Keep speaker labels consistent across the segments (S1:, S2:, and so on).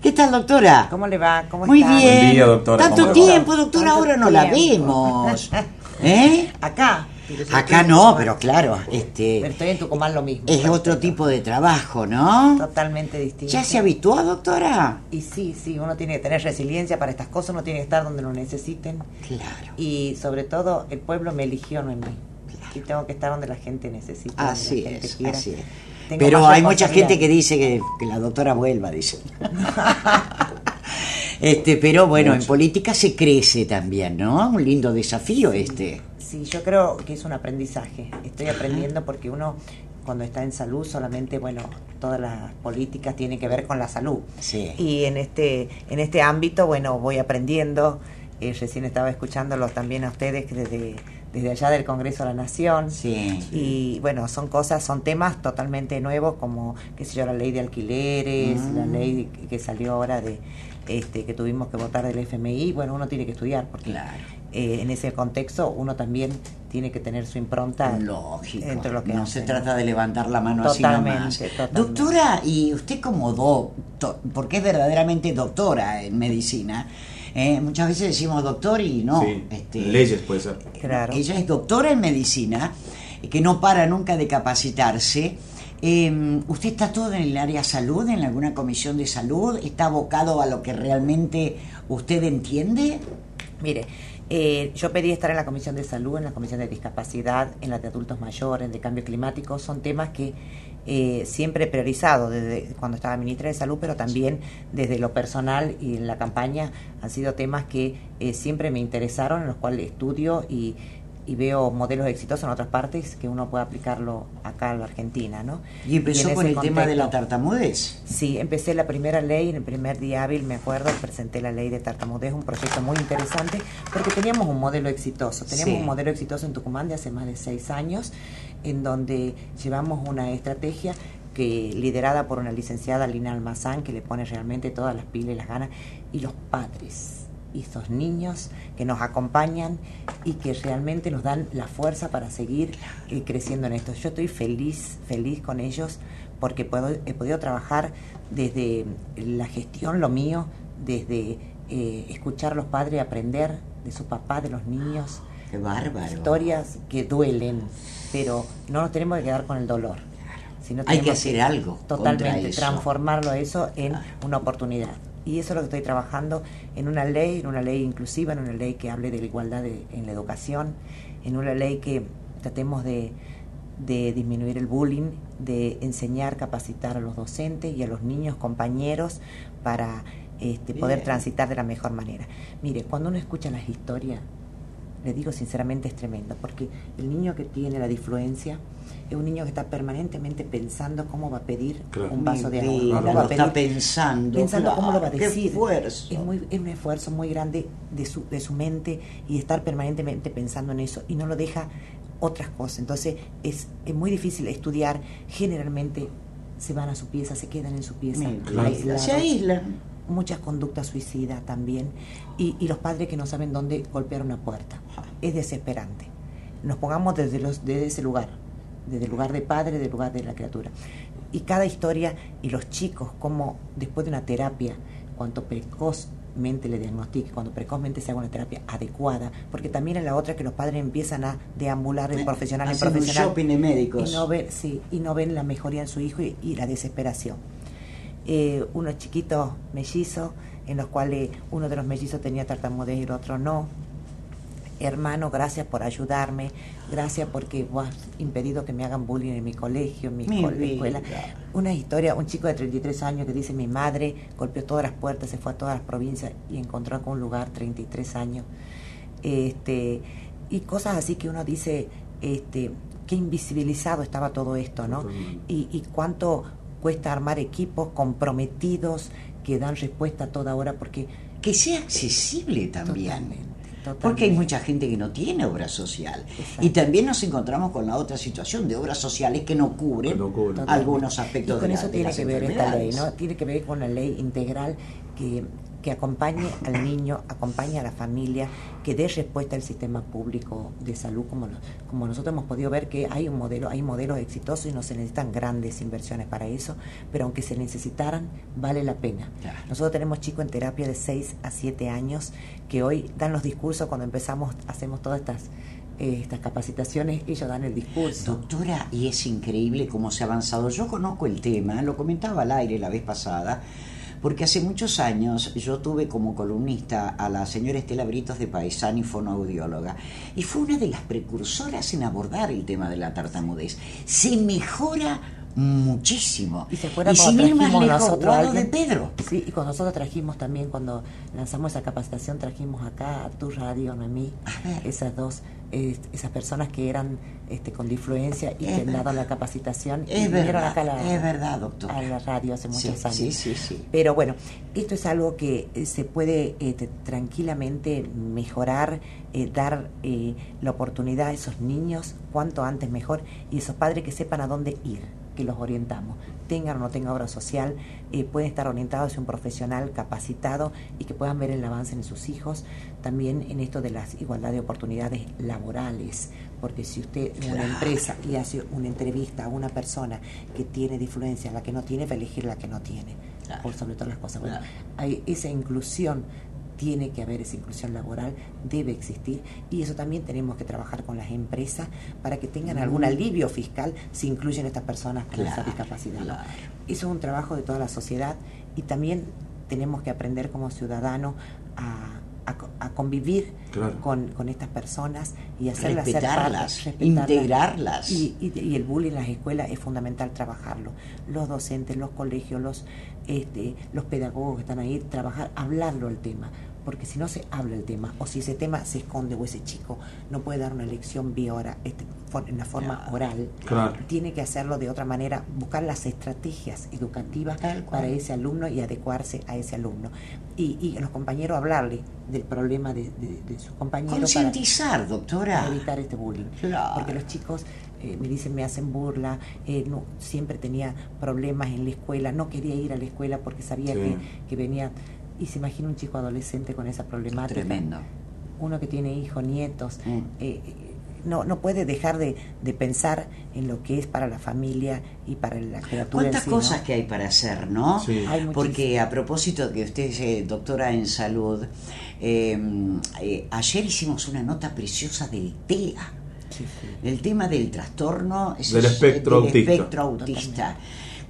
S1: ¿Qué tal, doctora?
S2: ¿Cómo le va? ¿Cómo
S1: Muy
S2: está?
S1: bien.
S3: Buen día, doctora.
S1: Tanto
S3: ¿Cómo
S1: tiempo, doctora, ahora no la vemos. ¿Eh?
S2: Acá. Pero
S1: Acá no, pero claro,
S2: Pero
S1: este
S2: estoy en Tucumán lo mismo.
S1: es otro tipo de trabajo, ¿no?
S2: Totalmente distinto.
S1: ¿Ya se habituó, doctora?
S2: Y sí, sí, uno tiene que tener resiliencia para estas cosas, uno tiene que estar donde lo necesiten.
S1: Claro.
S2: Y sobre todo, el pueblo me eligió, no en mí. Y tengo que estar donde la gente necesita. donde
S1: Así
S2: la gente
S1: es,
S2: quiera.
S1: así es.
S2: Tengo
S1: Pero hay mucha gente que dice que, que la doctora vuelva, dice. este, pero bueno, en política se crece también, ¿no? Un lindo desafío este.
S2: Sí, yo creo que es un aprendizaje. Estoy aprendiendo porque uno cuando está en salud solamente, bueno, todas las políticas tienen que ver con la salud.
S1: Sí.
S2: Y en este en este ámbito, bueno, voy aprendiendo. Eh, recién estaba escuchándolo también a ustedes desde desde allá del Congreso de la Nación.
S1: Sí.
S2: Y bueno, son cosas, son temas totalmente nuevos como, qué sé yo, la ley de alquileres,
S1: Mm.
S2: la ley que- salió ahora de este que tuvimos que votar del FMI. Bueno, uno tiene que estudiar porque
S1: Claro.
S2: eh, en ese contexto uno también tiene que tener su impronta
S1: Lógico.
S2: dentro de lo que
S1: no
S2: hace,
S1: se trata de levantar la mano
S2: Totalmente,
S1: así nomás.
S2: totalmente.
S1: Doctora, y usted como doctor, porque es verdaderamente doctora en medicina, eh, muchas veces decimos doctor y no.
S3: sí,
S1: este,
S3: leyes puede ser.
S2: Claro.
S1: Ella es doctora en medicina, eh, que no para nunca de capacitarse. Eh, ¿Usted está todo en el área salud, en alguna comisión de salud? ¿Está abocado a lo que realmente usted entiende?
S2: Mire, eh, yo pedí estar en la Comisión de Salud, en la Comisión de Discapacidad, en la de Adultos Mayores, de Cambio Climático. Son temas que eh, siempre he priorizado desde cuando estaba ministra de Salud, pero también desde lo personal y en la campaña han sido temas que eh, siempre me interesaron, en los cuales estudio y, y veo modelos exitosos en otras partes que uno puede aplicarlo acá en la Argentina, ¿no?
S1: Y empezó
S2: en
S1: con el
S2: ese
S1: tema de la
S2: contexto-
S1: tartamudez.
S2: Sí, empecé la primera ley, en el primer día hábil, me acuerdo, presenté la ley de tartamudez, un proyecto muy interesante, porque teníamos un modelo exitoso. Teníamos
S1: Sí.
S2: un modelo exitoso en Tucumán de hace más de seis años, en donde llevamos una estrategia que liderada por una licenciada Lina Almazán, que le pone realmente todas las pilas y las ganas, y los padres y esos niños que nos acompañan y que realmente nos dan la fuerza para seguir eh, creciendo en esto. Yo estoy feliz, feliz con ellos porque puedo, he podido trabajar desde la gestión, lo mío, desde eh, escuchar a los padres, aprender de su papá, de los niños,
S1: Qué bárbaro.
S2: historias que duelen, pero no nos tenemos que quedar con el dolor. sino
S1: Hay que hacer algo
S2: Totalmente, transformarlo eso en una oportunidad. Y eso es lo que estoy trabajando en una ley, en una ley inclusiva, en una ley que hable de la igualdad de- en la educación, en una ley que tratemos de, de disminuir el bullying, de enseñar, capacitar a los docentes y a los niños, compañeros, para este, poder transitar de la mejor manera. Mire, cuando uno escucha las historias, le digo sinceramente es tremendo, porque el niño que tiene la disfluencia es un niño que está permanentemente pensando cómo va a pedir
S3: Claro.
S2: un vaso de agua, va a
S1: está pensando,
S2: pensando cómo lo va a decir. Es, muy, es un esfuerzo muy grande de su, de su mente y estar permanentemente pensando en eso y no lo deja otras cosas. Entonces es, es muy difícil estudiar. Generalmente se van a su pieza, se quedan en su pieza,
S1: Se aíslan.
S2: Muchas conductas suicidas también y, y los padres que no saben dónde golpear una puerta. Es desesperante. Nos pongamos desde, los, desde ese lugar, desde el lugar de padre, desde el lugar de la criatura. Y cada historia y los chicos, como después de una terapia, cuanto precozmente le diagnostique, cuando precozmente se haga una terapia adecuada, porque también es la otra que los padres empiezan a deambular de
S1: Eh,
S2: profesional en
S1: un
S2: profesional
S1: shopping de médicos.
S2: y no ven, sí, y no ven la mejoría en su hijo y, y la desesperación eh, unos chiquitos mellizos, en los cuales uno de los mellizos tenía tartamudez y el otro no. Hermano, gracias por ayudarme, gracias porque vos has impedido que me hagan bullying en mi colegio, en mi,
S1: Mi
S2: esco-
S1: vida.
S2: escuela. Una historia, un chico de 33 años que dice mi madre golpeó todas las puertas, se fue a todas las provincias y encontró con un lugar 33 años. Este, y cosas así que uno dice, este, qué invisibilizado estaba todo esto, ¿no? Y, y cuánto cuesta armar equipos comprometidos que dan respuesta a toda hora porque
S1: Que sea accesible también.
S2: Totalmente,
S1: Porque hay mucha gente que no tiene obra social.
S2: Exacto.
S1: Y también nos encontramos con la otra situación de obras sociales que no cubren
S3: Que no cubren.
S1: algunos aspectos
S2: y con
S1: de, la-
S2: eso
S1: de
S2: tiene
S1: las
S2: que ver esta ley no tiene que ver con la ley integral que, que acompañe al niño, acompañe a la familia, que dé respuesta al sistema público de salud, como, como nosotros hemos podido ver que hay un modelo, hay modelos exitosos y no se necesitan grandes inversiones para eso, pero aunque se necesitaran, vale la pena. Nosotros tenemos chicos en terapia de 6 a 7 años que hoy dan los discursos cuando empezamos, hacemos todas estas eh, estas capacitaciones, ellos dan el discurso.
S1: Doctora, y es increíble cómo se ha avanzado. Yo conozco el tema, lo comentaba al aire la vez pasada, porque hace muchos años yo tuve como columnista a la señora Estela Britos de Paisani, fonoaudióloga, y fue una de las precursoras en abordar el tema de la tartamudez. Se mejora muchísimo.
S2: Y se fuera
S1: y
S2: sin ir más
S1: lejos, de Pedro.
S2: Sí, y cuando nosotros trajimos también, cuando lanzamos esa capacitación, trajimos acá a tu radio, Noemí, esas dos, esas personas que eran este, con difluencia y que han dado la capacitación
S1: es y verdad, acá la, es verdad, doctor.
S2: a la radio hace muchos años.
S1: Sí, sí, sí.
S2: Pero bueno, esto es algo que eh, se puede este, tranquilamente mejorar, eh, dar eh, la oportunidad a esos niños cuanto antes mejor y esos padres que sepan a dónde ir que los orientamos. Tengan o no tengan obra social, eh, pueden estar orientados hacia un profesional capacitado y que puedan ver el avance en sus hijos. También en esto de las igualdad de oportunidades laborales, porque si usted en una empresa y hace una entrevista a una persona que tiene diferencia, la que no tiene, va a elegir la que no tiene, por sobre todas las cosas. hay esa inclusión tiene que haber esa inclusión laboral, debe existir y eso también tenemos que trabajar con las empresas para que tengan algún alivio fiscal si incluyen a estas personas con esa discapacidad. Eso es un trabajo de toda la sociedad y también tenemos que aprender como ciudadanos a, convivir con, estas personas y hacerlas
S1: respetarlas, integrarlas.
S2: Y, y, el bullying en las escuelas es fundamental trabajarlo. Los docentes, los colegios, los, este, los pedagogos que están ahí, trabajar, hablarlo el tema porque si no se habla el tema, o si ese tema se esconde o ese chico no puede dar una lección vía hora, este, en la forma oral, tiene que hacerlo de otra manera, buscar las estrategias educativas para ese alumno y adecuarse a ese alumno. Y, y los compañeros hablarle del problema de, de, sus compañeros.
S1: Concientizar, doctora.
S2: Para evitar este bullying. Porque los chicos eh, me dicen, me hacen burla, eh, no, siempre tenía problemas en la escuela, no quería ir a la escuela porque sabía que, que venía y se imagina un chico adolescente con esa problemática.
S1: Tremendo.
S2: Uno que tiene hijos, nietos, mm. eh, no, no puede dejar de, pensar en lo que es para la familia y para la criatura.
S1: ¿Cuántas cosas que hay para hacer, no? Porque a propósito que usted es doctora en salud, em, eh, ayer hicimos una nota preciosa del TEA. El tema del trastorno
S3: del espectro
S1: del Espectro autista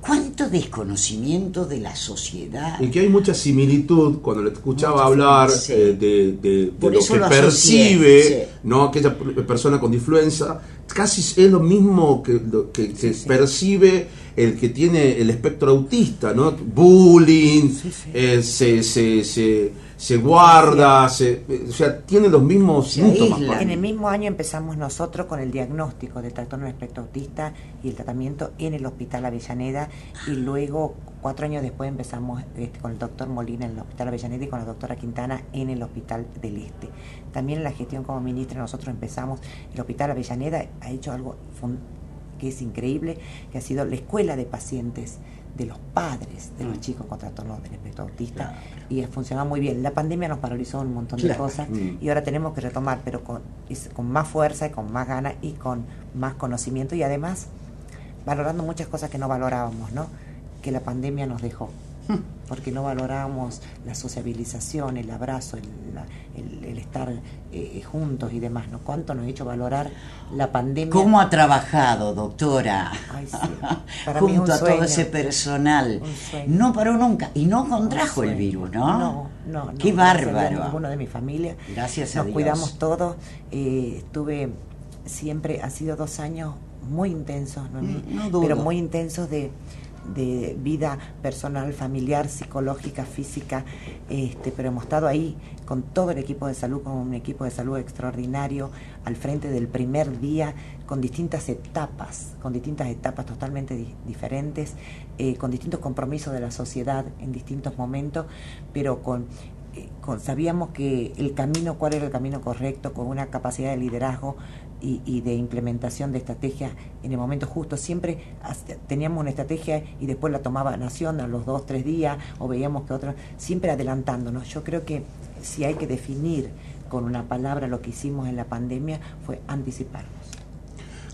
S1: cuánto desconocimiento de la sociedad.
S3: Y que hay mucha similitud cuando le escuchaba hablar eh, de, lo que percibe ¿no? aquella persona con difluenza, casi es lo mismo que, que, que percibe el que tiene el espectro autista, ¿no? Bullying, eh, se, se, se se guarda, se, o sea, tiene los mismos síntomas.
S2: En el mismo año empezamos nosotros con el diagnóstico de trastorno del espectro autista y el tratamiento en el Hospital Avellaneda y luego cuatro años después empezamos este, con el doctor Molina en el Hospital Avellaneda y con la doctora Quintana en el Hospital del Este. También en la gestión como ministra nosotros empezamos, el Hospital Avellaneda ha hecho algo que es increíble, que ha sido la escuela de pacientes de los padres de los mm. chicos con trastorno del espectro autista y ha funcionado muy bien. La pandemia nos paralizó un montón de cosas mm. y ahora tenemos que retomar, pero con, con más fuerza y con más ganas y con más conocimiento y además valorando muchas cosas que no valorábamos, ¿no? Que la pandemia nos dejó porque no valoramos la sociabilización, el abrazo, el, estar eh, juntos y demás, ¿no? ¿Cuánto nos ha hecho valorar la pandemia?
S1: ¿Cómo ha trabajado, doctora? Junto a todo ese personal. No paró nunca y no contrajo el virus, ¿no?
S2: No, no.
S1: Qué bárbaro.
S2: Ninguno de mi familia.
S1: Gracias a
S2: Nos cuidamos todos. Eh, estuve siempre, ha sido dos años muy intensos, mm, no, pero muy intensos de de vida personal, familiar, psicológica, física, este, pero hemos estado ahí con todo el equipo de salud, con un equipo de salud extraordinario, al frente del primer día, con distintas etapas, con distintas etapas totalmente diferentes, eh, con distintos compromisos de la sociedad en distintos momentos, pero con eh, sabíamos que el camino, cuál era el camino correcto, con una capacidad de liderazgo y, de implementación de estrategias en el momento justo. Siempre teníamos una estrategia y después la tomaba Nación a los dos, tres días, o veíamos que otra, siempre adelantándonos. Yo creo que si hay que definir con una palabra lo que hicimos en la pandemia fue anticiparnos.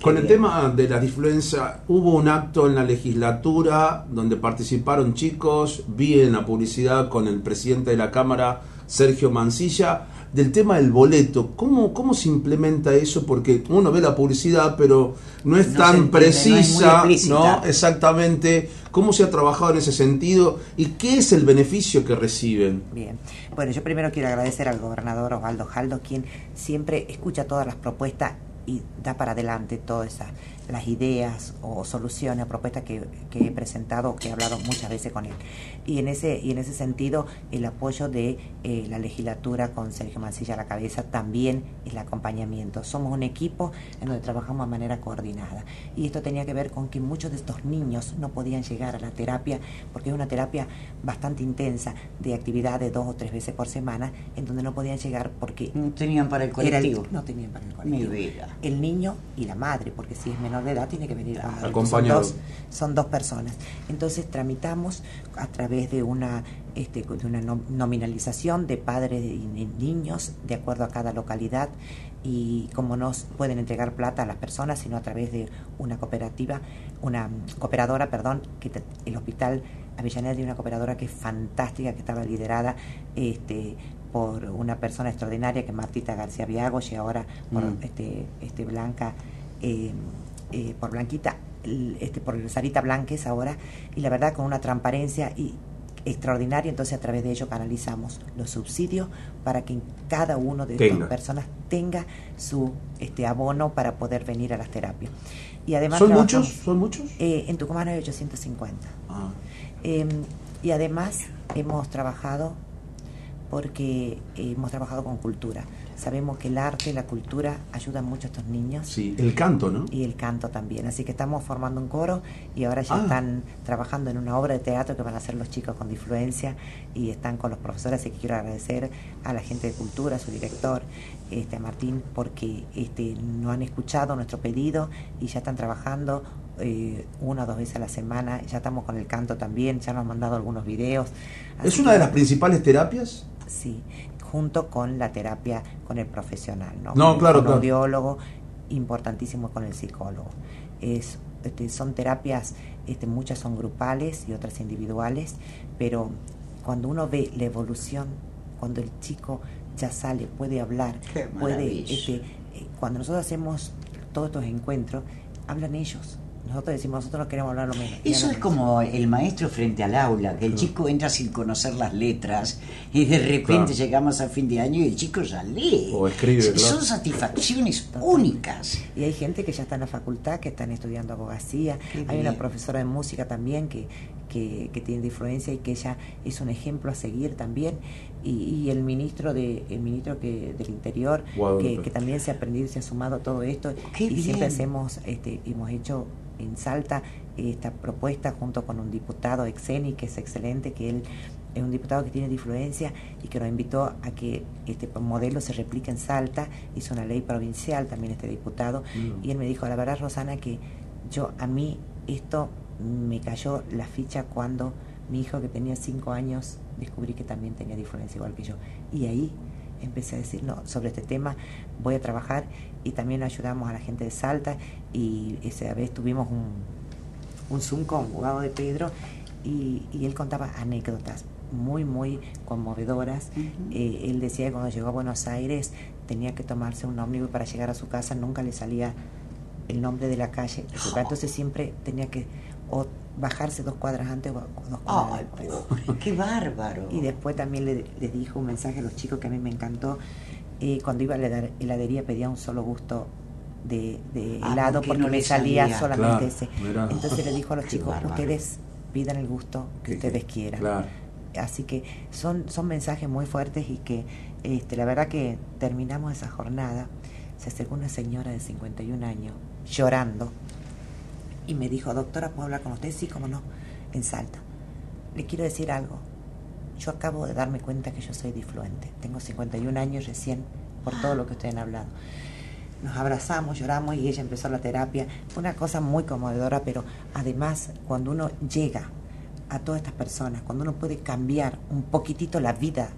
S3: Con el tema de la influenza, hubo un acto en la legislatura donde participaron chicos, vi en la publicidad con el presidente de la Cámara, Sergio Mancilla, del tema del boleto. ¿Cómo, cómo se implementa eso? Porque uno ve la publicidad, pero no es tan precisa, no, Exactamente. ¿Cómo se ha trabajado en ese sentido y qué es el beneficio que reciben?
S2: Bien. Bueno, yo primero quiero agradecer al gobernador Osvaldo Jaldo, quien siempre escucha todas las propuestas y da para adelante todas esas las ideas o soluciones o propuestas que, he presentado o que he hablado muchas veces con él. Y en ese, y en ese sentido, el apoyo de eh, la legislatura con Sergio Mancilla a la cabeza también el acompañamiento. Somos un equipo en donde trabajamos de manera coordinada. Y esto tenía que ver con que muchos de estos niños no podían llegar a la terapia, porque es una terapia bastante intensa de actividades dos o tres veces por semana, en donde no podían llegar porque...
S1: No tenían para el colectivo.
S2: no tenían para el colectivo. El niño y la madre, porque si es menor de edad tiene que venir
S3: acompañado.
S2: Son dos, personas. Entonces tramitamos a través de una, este, de una nominalización de padres y niños de acuerdo a cada localidad y como no pueden entregar plata a las personas, sino a través de una cooperativa, una cooperadora, perdón, que el hospital Avellaneda tiene una cooperadora que es fantástica, que estaba liderada este, por una persona extraordinaria que es Martita García Viagos y ahora por mm. este, este Blanca eh, eh, por Blanquita, este, por Sarita Blanques ahora, y la verdad con una transparencia y extraordinaria, entonces a través de ello canalizamos los subsidios para que cada uno de estas personas tenga su este abono para poder venir a las terapias.
S3: Y además ¿Son muchos? ¿Son muchos?
S2: Eh, en Tucumán hay 850. Ah. Em, y además hemos trabajado porque hemos trabajado con cultura. Sabemos que el arte, la cultura ayudan mucho a estos niños.
S3: Sí, el canto, ¿no?
S2: Y el canto también. Así que estamos formando un coro y ahora ya ah. están trabajando en una obra de teatro que van a hacer los chicos con difluencia y están con los profesores. Así que quiero agradecer a la gente de cultura, a su director, este, a Martín, porque este, no han escuchado nuestro pedido y ya están trabajando eh, una o dos veces a la semana. Ya estamos con el canto también, ya nos han mandado algunos videos.
S3: ¿Es una de las principales terapias?
S2: Sí, junto con la terapia con el profesional, ¿no?
S3: No, claro,
S2: con el audiólogo, importantísimo con el psicólogo. Es, este, son terapias, este, muchas son grupales y otras individuales, pero cuando uno ve la evolución, cuando el chico ya sale, puede hablar, puede, este, eh, cuando nosotros hacemos todos estos encuentros, hablan ellos nosotros decimos, nosotros no queremos hablar lo mismo.
S1: Eso es como el maestro frente al aula, que el chico entra sin conocer las letras y de repente llegamos a fin de año y el chico ya lee.
S3: O escribe.
S1: Son satisfacciones únicas.
S2: Y hay gente que ya está en la facultad, que están estudiando abogacía. hay una profesora de música también que, que, tiene influencia y que ella es un ejemplo a seguir también. Y, el ministro de el ministro que del interior que, también se ha aprendido se ha sumado a todo esto y siempre hacemos este hemos hecho en Salta esta propuesta junto con un diputado Exeni, que es excelente, que él es un diputado que tiene influencia y que nos invitó a que este modelo se replique en Salta, hizo una ley provincial también este diputado, mm. y él me dijo, la verdad Rosana, que yo a mí esto me cayó la ficha cuando mi hijo que tenía cinco años descubrí que también tenía influencia igual que yo. Y ahí empecé a decir, no, sobre este tema voy a trabajar y también ayudamos a la gente de Salta y esa vez tuvimos un, un Zoom con abogado de Pedro y, él contaba anécdotas muy, muy conmovedoras. Eh, él decía que cuando llegó a Buenos Aires tenía que tomarse un ómnibus para llegar a su casa, nunca le salía el nombre de la calle, entonces siempre tenía que o bajarse dos cuadras antes o dos cuadras
S1: ¡Ay, ¡Qué bárbaro!
S2: Y después también le, dijo un mensaje a los chicos que a mí me encantó. Eh, cuando iba a la heladería pedía un solo gusto de, ah, helado porque, me salía, solamente ese. Entonces le dijo a los chicos, ustedes pidan el gusto que ustedes quieran. Así que son, son mensajes muy fuertes y que este, la verdad que terminamos esa jornada. Se acercó una señora de 51 años llorando y me dijo, doctora, ¿puedo hablar con usted? Sí, cómo no, en Salta. Le quiero decir algo. Yo acabo de darme cuenta que yo soy difluente. Tengo 51 años recién por todo lo que ustedes han hablado. Nos abrazamos, lloramos y ella empezó la terapia. Fue una cosa muy conmovedora, pero además cuando uno llega a todas estas personas, cuando uno puede cambiar un poquitito la vida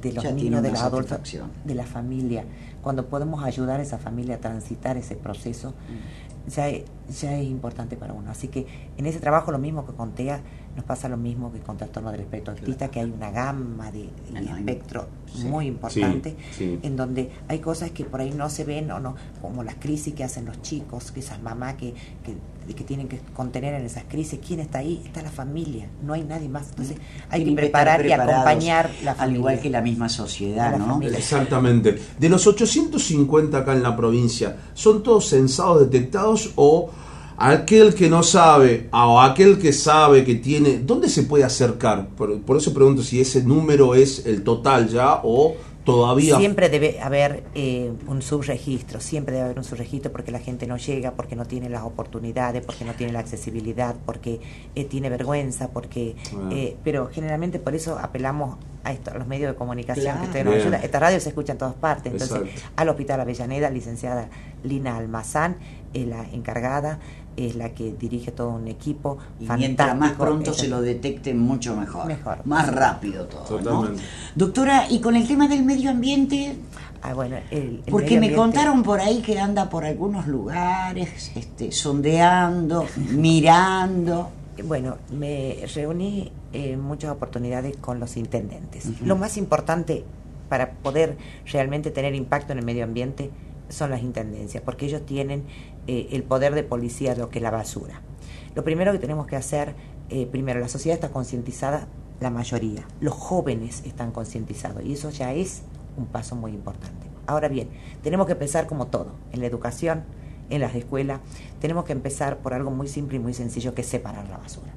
S2: de los niños, de los adultos, de la familia, cuando podemos ayudar a esa familia a transitar ese proceso, mm. ya, ya es importante para uno. Así que en ese trabajo lo mismo que con TEA, nos pasa lo mismo que con trastorno del espectro autista, que hay una gama de, espectro muy importante, en donde hay cosas que por ahí no se ven o no, como las crisis que hacen los chicos, que esas mamás que, que, que tienen que contener en esas crisis, ¿quién está ahí? Está la familia, no hay nadie más. Entonces hay que preparar y acompañar la familia.
S1: Al igual que la misma sociedad, ¿no?
S3: Exactamente. De los 850 acá en la provincia, ¿son todos censados detectados o aquel que no sabe o aquel que sabe que tiene, ¿dónde se puede acercar? Por, eso pregunto si ese número es el total ya o todavía...
S2: Siempre debe haber eh, un subregistro, siempre debe haber un subregistro porque la gente no llega, porque no tiene las oportunidades, porque no tiene la accesibilidad, porque eh, tiene vergüenza, porque... Ah. Eh, pero generalmente por eso apelamos a, esto, a los medios de comunicación que ustedes nos ayudan. Esta radio se escucha en todas partes, entonces al Hospital Avellaneda, licenciada Lina Almazán, la encargada es la que dirige todo un equipo.
S1: Y mientras más pronto se lo detecte, mucho mejor. Mejor. Más rápido todo. Doctora, ¿y con el tema del medio ambiente?
S2: Ah, bueno,
S1: Porque me contaron por ahí que anda por algunos lugares, este, sondeando, mirando.
S2: Bueno, me reuní en muchas oportunidades con los intendentes. Lo más importante para poder realmente tener impacto en el medio ambiente son las intendencias, porque ellos tienen eh, el poder de policía de lo que es la basura. Lo primero que tenemos que hacer, eh, primero, la sociedad está concientizada, la mayoría, los jóvenes están concientizados y eso ya es un paso muy importante. Ahora bien, tenemos que empezar como todo, en la educación, en las escuelas, tenemos que empezar por algo muy simple y muy sencillo que es separar la basura.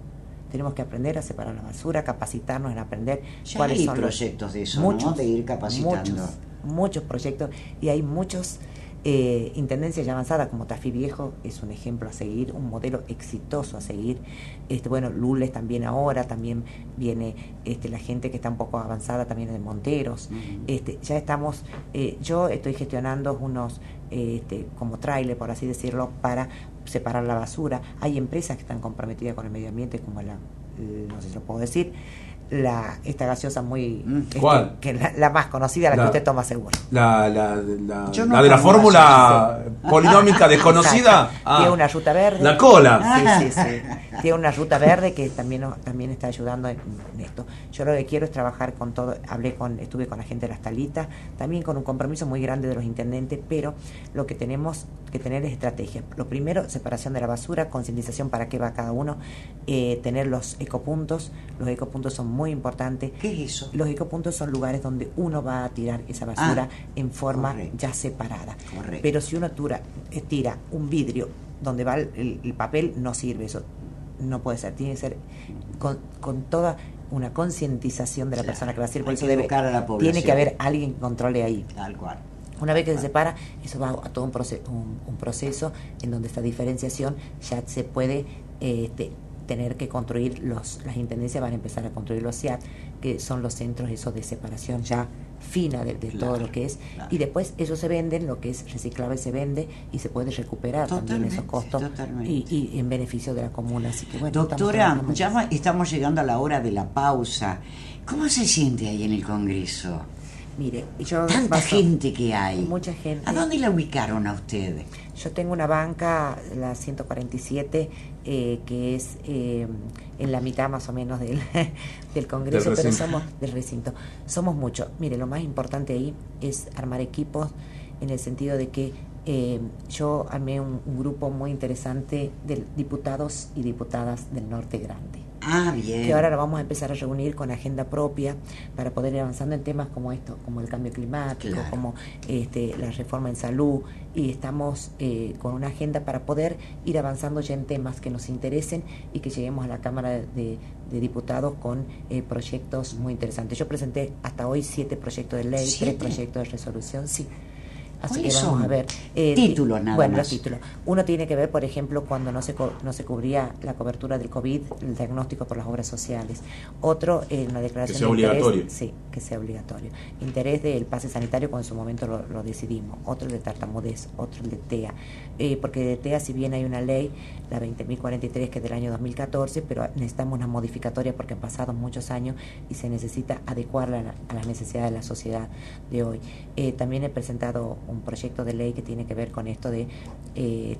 S2: Tenemos que aprender a separar la basura, capacitarnos en aprender
S1: cuáles hay son proyectos de eso, muchos, de ir capacitando.
S2: Muchos, muchos proyectos y hay muchos eh, intendencia ya avanzada como Tafí Viejo es un ejemplo a seguir, un modelo exitoso a seguir. Este, bueno, Lules también ahora, también viene este, la gente que está un poco avanzada también de Monteros. este, ya estamos, eh, yo estoy gestionando unos este, como trailer, por así decirlo, para separar la basura. Hay empresas que están comprometidas con el medio ambiente, como la, no sé si lo puedo decir, la, esta gaseosa muy...
S3: Mm. Este, ¿Cuál?
S2: que la, más conocida, la, que usted toma seguro.
S3: La, la, la, de la fórmula polinómica desconocida.
S2: Ah, Tiene una ruta verde.
S3: La cola.
S2: Sí, sí, sí. Tiene una ruta verde que también, también está ayudando en, esto. Yo lo que quiero es trabajar con todo, hablé con, estuve con la gente de las talitas, también con un compromiso muy grande de los intendentes, pero lo que tenemos que tener es estrategia. Lo primero, separación de la basura, concientización para qué va cada uno, eh, tener los ecopuntos, los ecopuntos son muy importantes.
S1: ¿Qué es eso?
S2: Los ecopuntos son lugares donde uno va a tirar esa basura ah, en forma ya separada. Pero si uno tira, eh, tira un vidrio donde va el, papel, no sirve eso. No puede ser, tiene que ser con, con toda una concientización de la persona que va a hacer, por eso debe, tiene que haber alguien que controle ahí.
S1: Tal cual.
S2: Una vez que se separa, eso va a todo un, proceso, un, proceso en donde esta diferenciación ya se puede este, tener que construir, los, las intendencias van a empezar a construir los CIAT, que son los centros esos de separación ya fina de, todo lo que es, y después eso se venden, lo que es reciclable se vende y se puede recuperar también esos costos y, y, en beneficio de la comuna. Así que bueno,
S1: Doctora, ya estamos llegando a la hora de la pausa. ¿Cómo se siente ahí en el Congreso?
S2: Mire, yo
S1: tanta gente que hay.
S2: Mucha gente.
S1: ¿A dónde la ubicaron a ustedes?
S2: Yo tengo una banca, la 147, eh, que es eh, en la mitad más o menos del, del Congreso, pero somos del recinto. Somos muchos. Mire, lo más importante ahí es armar equipos en el sentido de que eh, yo armé un, grupo muy interesante de diputados y diputadas del Norte Grande.
S1: Ah, bien.
S2: Que ahora lo vamos a empezar a reunir con agenda propia para poder ir avanzando en temas como esto, como el cambio climático, como este, la reforma en salud, y estamos eh, con una agenda para poder ir avanzando ya en temas que nos interesen y que lleguemos a la Cámara de, Diputados con eh, proyectos muy interesantes. Yo presenté hasta hoy siete proyectos de ley, tres proyectos de resolución, sí Así que vamos a ver.
S1: Eh, títulos nada
S2: bueno, los títulos. Uno tiene que ver, por ejemplo, cuando no se, no se cubría la cobertura del COVID, el diagnóstico por las obras sociales. Otro, eh, una declaración
S3: que sea obligatorio.
S2: Sí, que sea obligatorio. Interés del pase sanitario, cuando en su momento lo, decidimos. Otro el de tartamudez, otro el de TEA. Eh, porque de TEA, si bien hay una ley, la 20.043, que es del año 2014, pero necesitamos una modificatoria porque han pasado muchos años y se necesita adecuarla a, las necesidades de la sociedad de hoy. Eh, también he presentado un proyecto de ley que tiene que ver con esto de, eh,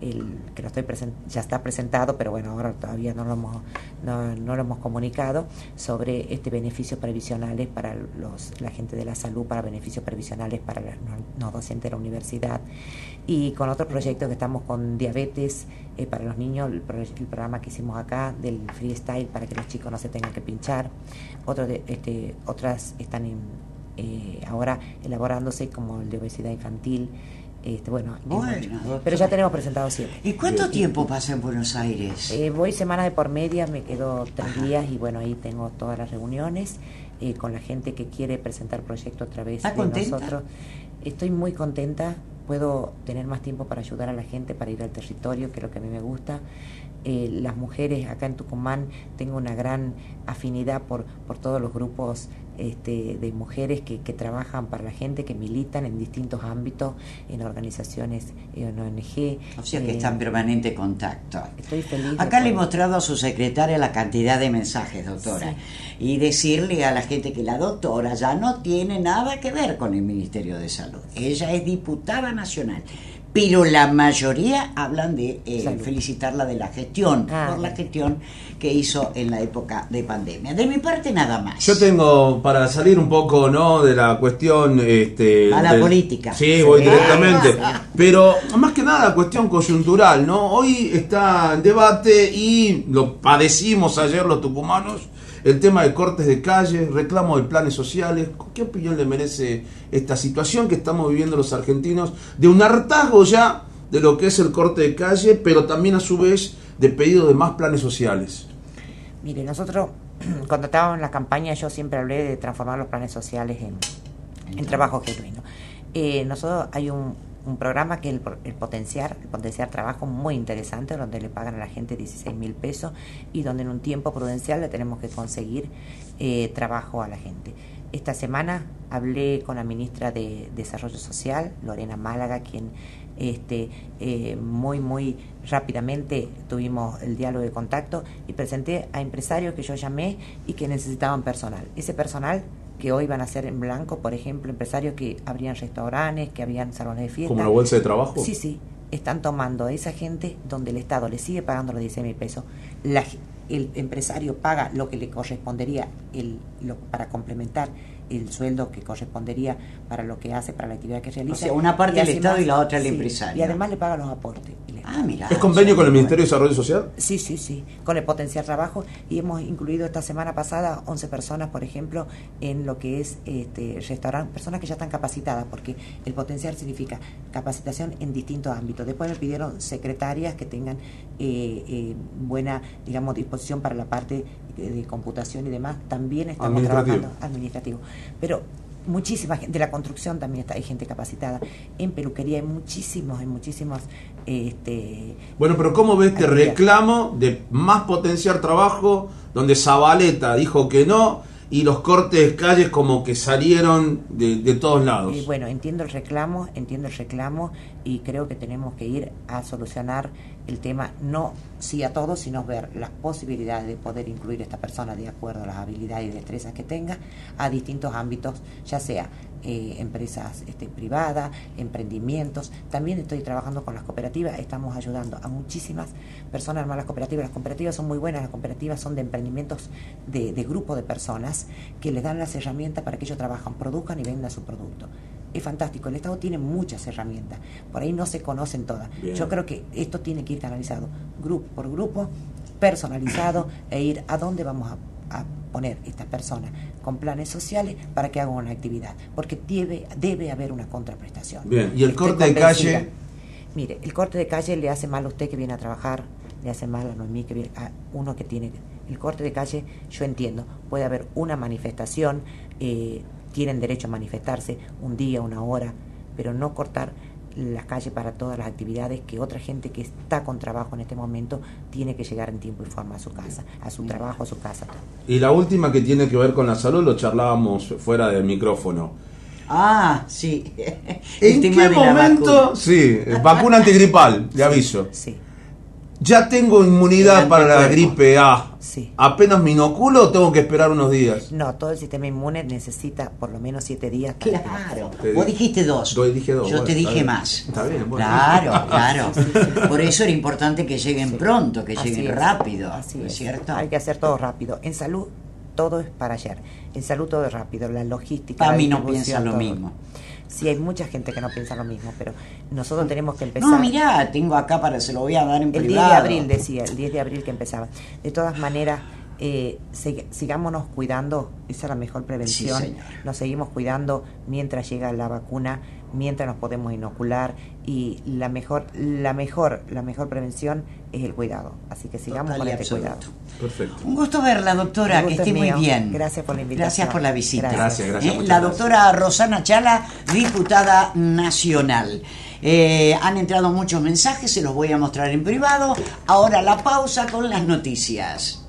S2: el, que lo estoy ya está presentado, pero bueno, ahora todavía no lo hemos, no, lo hemos comunicado, sobre este beneficios previsionales para los, la gente de la salud, para beneficios previsionales para los no, docentes de la universidad. Y con otro proyecto que estamos con diabetes eh, para los niños, el, programa que hicimos acá del freestyle para que los chicos no se tengan que pinchar. Otro de, este, otras están en eh, ahora elaborándose como el de obesidad infantil. Este, bueno, pero ya tenemos presentado siete.
S1: ¿Y cuánto tiempo pasa en Buenos Aires?
S2: Eh, voy semana de por media, me quedo tres días y bueno, ahí tengo todas las reuniones eh, con la gente que quiere presentar proyectos a través de nosotros. Estoy muy contenta, puedo tener más tiempo para ayudar a la gente, para ir al territorio, que es lo que a mí me gusta. las mujeres acá en Tucumán, tengo una gran afinidad por, por todos los grupos este, de mujeres que, trabajan para la gente, que militan en distintos ámbitos, en organizaciones, en ONG.
S1: O sea que está en eh, permanente contacto.
S2: Estoy feliz.
S1: Acá le he mostrado a su secretaria la cantidad de mensajes, doctora, y decirle a la gente que la doctora ya no tiene nada que ver con el Ministerio de Salud. Ella es diputada nacional pero la mayoría hablan de eh, felicitarla de la gestión, ah, por la gestión que hizo en la época de pandemia. De mi parte nada más.
S3: Yo tengo, para salir un poco no de la cuestión... Este,
S1: a la política.
S3: Sí, voy directamente. Pero más que nada cuestión coyuntural, ¿no? Hoy está en debate y lo padecimos ayer los tucumanos el tema de cortes de calle, reclamo de planes sociales. ¿Qué opinión le merece esta situación que estamos viviendo los argentinos de un hartazgo ya de lo que es el corte de calle, pero también a su vez de pedido de más planes sociales?
S2: Mire, nosotros cuando estábamos en la campaña yo siempre hablé de transformar los planes sociales en, trabajo genuino. Eh, nosotros hay un, un programa que es el, potenciar, el potenciar trabajo muy interesante, donde le pagan a la gente 16 mil pesos y donde en un tiempo prudencial le tenemos que conseguir eh, trabajo a la gente. Esta semana hablé con la ministra de Desarrollo Social, Lorena Málaga, quien este, eh, muy, muy rápidamente tuvimos el diálogo de contacto y presenté a empresarios que yo llamé y que necesitaban personal. Ese personal que hoy van a ser en blanco, por ejemplo, empresarios que abrían restaurantes, que habían salones de fiesta.
S3: ¿Como una bolsa de trabajo?
S2: Sí, sí. Están tomando a esa gente donde el Estado le sigue pagando los 16 mil pesos. El empresario paga lo que le correspondería el, lo, para complementar el sueldo que correspondería para lo que hace, para la actividad que realiza. O
S1: sea, una parte del Estado y la otra el empresario.
S2: Y además le paga los aportes.
S1: Ah, mira.
S3: ¿Es convenio con el Ministerio de Desarrollo Social?
S2: Sí, sí, sí, con el potencial trabajo. Y hemos incluido esta semana pasada 11 personas, por ejemplo, en lo que es este restaurante, personas que ya están capacitadas, porque el potencial significa capacitación en distintos ámbitos. Después me pidieron secretarias que tengan eh, eh, buena, digamos, disposición para la parte de, computación y demás. También estamos trabajando administrativo. Pero muchísima gente, de la construcción también está, hay gente capacitada, en peluquería hay muchísimos, hay muchísimos... Este,
S3: bueno, pero ¿cómo ves este reclamo de más potenciar trabajo, donde Zabaleta dijo que no, y los cortes de calles como que salieron de, de todos lados?
S2: Y bueno, entiendo el reclamo, entiendo el reclamo, y creo que tenemos que ir a solucionar el tema, no sí a todos, sino ver las posibilidades de poder incluir a esta persona de acuerdo a las habilidades y destrezas que tenga a distintos ámbitos, ya sea eh, empresas este, privadas, emprendimientos. También estoy trabajando con las cooperativas, estamos ayudando a muchísimas personas a las cooperativas. Las cooperativas son muy buenas, las cooperativas son de emprendimientos de, de grupo de personas que les dan las herramientas para que ellos trabajan, produzcan y vendan su producto es fantástico. El Estado tiene muchas herramientas, por ahí no se conocen todas. Yo creo que esto tiene que ir canalizado grupo por grupo, personalizado e ir a dónde vamos a, poner estas personas con planes sociales para que hagan una actividad, porque debe, debe haber una contraprestación.
S3: Bien, y el corte de calle.
S2: Mire, el corte de calle le hace mal a usted que viene a trabajar, le hace mal a Noemí que viene, a uno que tiene el corte de calle, yo entiendo, puede haber una manifestación, eh, tienen derecho a manifestarse un día, una hora, pero no cortar las calles para todas las actividades que otra gente que está con trabajo en este momento tiene que llegar en tiempo y forma a su casa, a su trabajo, a su casa.
S3: Y la última que tiene que ver con la salud lo charlábamos fuera del micrófono.
S1: Ah, sí.
S3: ¿En qué momento? Sí, vacuna antigripal, le aviso.
S2: Sí.
S3: Ya tengo inmunidad para la gripe A. Sí. Apenas me inoculo, tengo que esperar unos días.
S2: No, todo el sistema inmune necesita por lo menos siete días.
S1: Claro. Vos dijiste dos.
S3: Yo dije dos.
S1: Yo te dije más.
S3: Está bien.
S1: Bueno. Claro, claro. Por eso era importante que lleguen pronto, que lleguen rápido. Así es. cierto?
S2: Hay que hacer todo rápido. En salud todo es para ayer. En salud todo es rápido. La logística.
S1: Para mí no piensa lo mismo.
S2: Sí, hay mucha gente que no piensa lo mismo, pero nosotros tenemos que empezar.
S1: No, mirá, tengo acá para, se lo voy a dar en
S2: el
S1: privado.
S2: El 10 de abril decía, el 10 de abril que empezaba. De todas maneras, eh, sigámonos cuidando, esa es la mejor prevención. nos seguimos cuidando mientras llega la vacuna, mientras nos podemos inocular y la mejor, la mejor, la mejor prevención es el cuidado. Así que sigamos con este cuidado.
S3: Perfecto.
S1: Un gusto verla, doctora, que esté muy bien.
S2: Gracias por la invitación.
S1: Gracias por la visita.
S3: Gracias, gracias.
S1: Eh, la doctora Rosana Chala, diputada nacional. Eh, han entrado muchos mensajes, se los voy a mostrar en privado. Ahora la pausa con las noticias.